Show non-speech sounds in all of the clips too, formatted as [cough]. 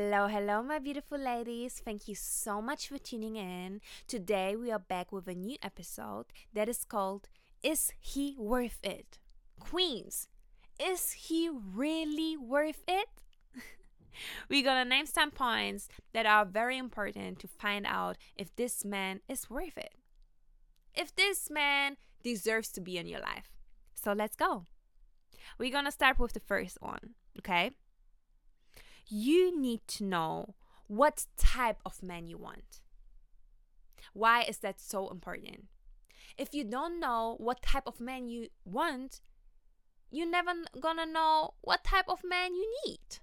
Hello, hello, my beautiful ladies. Thank you so much for tuning in. Today, we are back with a new episode that is called Is He Worth It? Queens, is he really worth it? [laughs] We're gonna name some points that are very important to find out if this man is worth it. If this man deserves to be in your life. So let's go. We're gonna start with the first one, okay? You need to know what type of man you want. Why is that so important? If you don't know what type of man you want, you're never gonna know what type of man you need.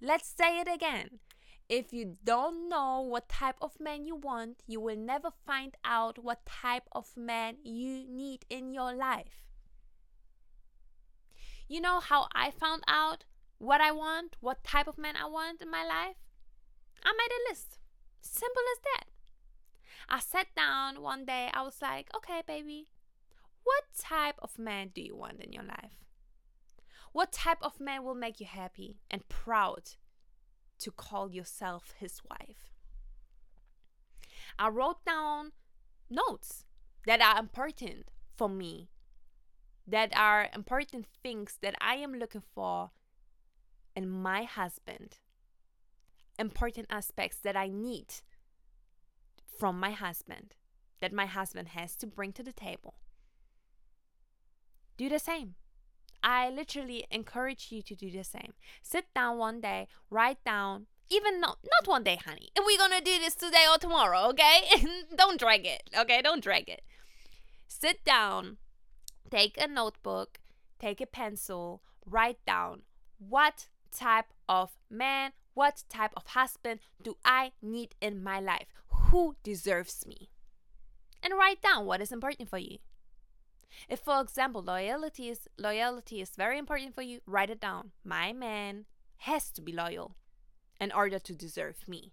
Let's say it again. If you don't know what type of man you want, you will never find out what type of man you need in your life. You know how I found out what I want, what type of man I want in my life? I made a list. Simple as that. I sat down one day, I was like, okay, baby, what type of man do you want in your life? What type of man will make you happy and proud to call yourself his wife? I wrote down notes that are important for me, that are important things that I am looking for in my husband, important aspects that I need from my husband, that my husband has to bring to the table do the same. I literally encourage you to do the same. Sit down one day, write down, even not not one day, honey. If we're gonna do this today or tomorrow, okay? [laughs] don't drag it, okay? Don't drag it. Sit down, take a notebook, take a pencil, write down what type of man, what type of husband do I need in my life? Who deserves me? And write down what is important for you. If, for example, loyalty is loyalty is very important for you, write it down. My man has to be loyal in order to deserve me.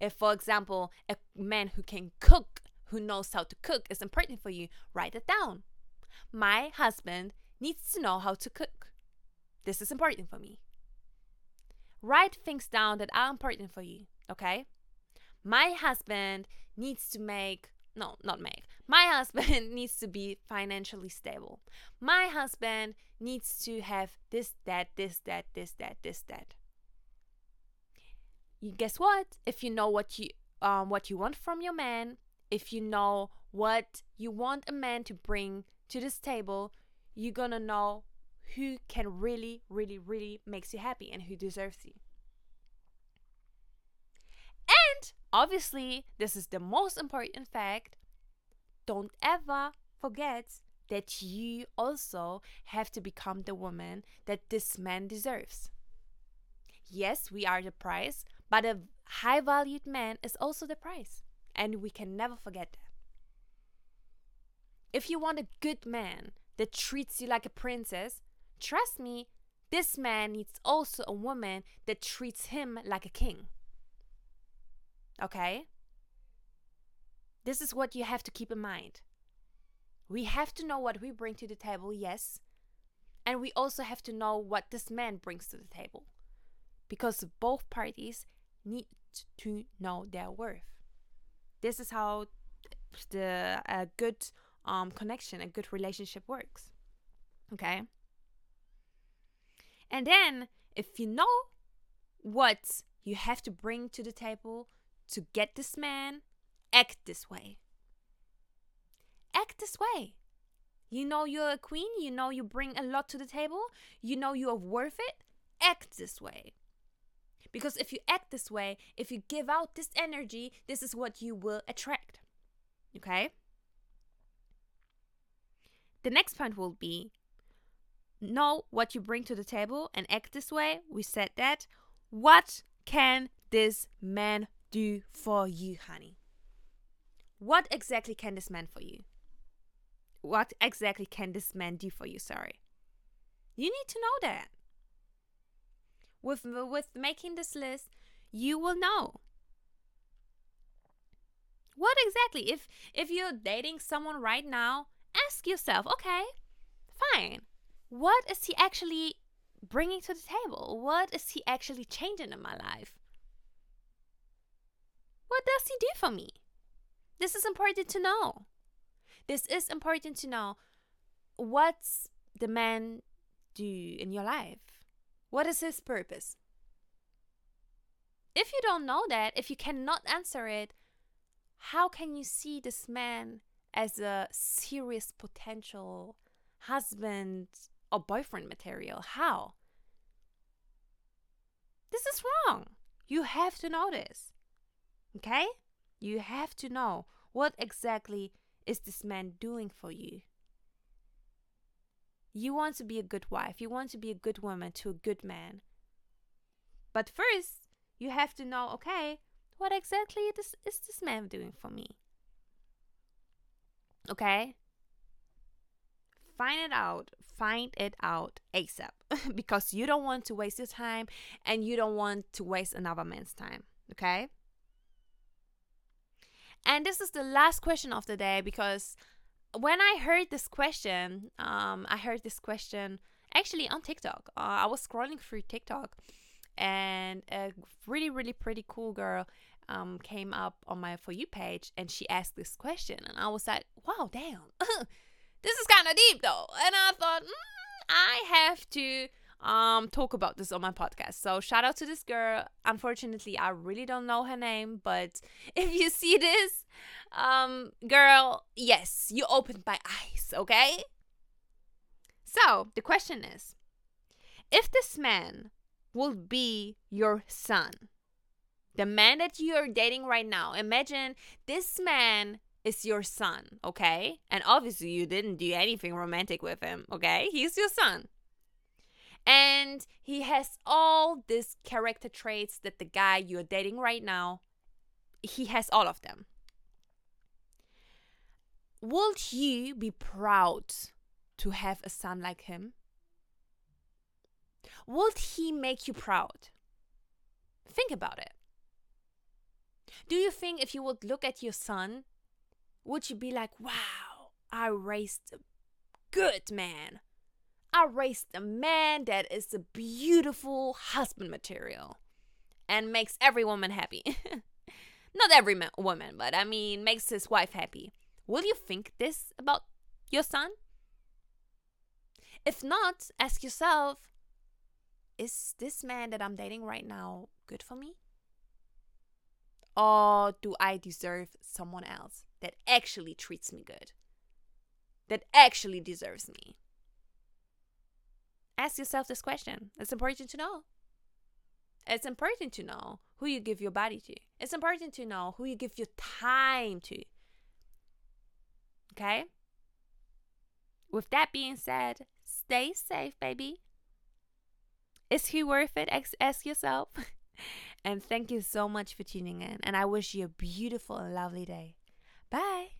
If, for example, a man who can cook, who knows how to cook, is important for you, write it down. My husband needs to know how to cook. This is important for me. Write things down that are important for you, okay? My husband needs to make no, not make. My [laughs] husband needs to be financially stable. My husband needs to have this, that, this, that, this, that, this, that. You guess what? If you know what you um what you want from your man, if you know what you want a man to bring to this table, you're gonna know who can really, really, really makes you happy and who deserves you. And obviously, this is the most important fact. Don't ever forget that you also have to become the woman that this man deserves. Yes, we are the price, but a high valued man is also the price. And we can never forget that. If you want a good man that treats you like a princess, trust me, this man needs also a woman that treats him like a king. Okay? This is what you have to keep in mind. We have to know what we bring to the table, yes. And we also have to know what this man brings to the table. Because both parties need to know their worth. This is how the a good um, connection, a good relationship works. Okay? And then, if you know what you have to bring to the table to get this man, act this way. Act this way. You know you're a queen, you know you bring a lot to the table, you know you're worth it. Act this way. Because if you act this way, if you give out this energy, this is what you will attract. Okay? The next point will be know what you bring to the table and act this way. We said that. What can this man do for you, honey? What exactly can this man for you? What exactly can this man do for you? Sorry. You need to know that. With with making this list, you will know. What exactly? If if you're dating someone right now, ask yourself, okay, fine. What is he actually bringing to the table? What is he actually changing in my life? What does he do for me? This is important to know. This is important to know. What's the man do in your life? What is his purpose? If you don't know that, if you cannot answer it, how can you see this man as a serious potential husband or boyfriend material? How? This is wrong. You have to know this. Okay? You have to know what exactly is this man doing for you. You want to be a good wife, you want to be a good woman to a good man. But first, you have to know okay, what exactly this, is this man doing for me? Okay? Find it out. Find it out ASAP [laughs] because you don't want to waste your time and you don't want to waste another man's time. Okay? And this is the last question of the day because when I heard this question, um, I heard this question actually on TikTok. Uh, I was scrolling through TikTok and a really, really pretty cool girl um, came up on my For You page and she asked this question. And I was like, wow, damn. [laughs] this is kind of deep though. And I thought, mm, I have to um talk about this on my podcast. So shout out to this girl. Unfortunately, I really don't know her name, but [laughs] if you see this, um girl, yes, you opened my eyes, okay? So, the question is, if this man will be your son, the man that you are dating right now, imagine this man is your son, okay? And obviously, you didn't do anything romantic with him, okay? He's your son. And he has all these character traits that the guy you're dating right now, he has all of them. Would you be proud to have a son like him? Would he make you proud? Think about it. Do you think if you would look at your son, would you be like, wow, I raised a good man? I raised a man that is a beautiful husband material and makes every woman happy. [laughs] Not every ma- woman, but I mean, makes his wife happy. Will you think this about your son? If not, ask yourself is this man that I'm dating right now good for me? Or do I deserve someone else that actually treats me good? That actually deserves me? ask yourself this question. It's important to know. It's important to know who you give your body to. It's important to know who you give your time to. Okay? With that being said, stay safe, baby. Is he worth it? Ask yourself. [laughs] and thank you so much for tuning in. And I wish you a beautiful and lovely day. Bye.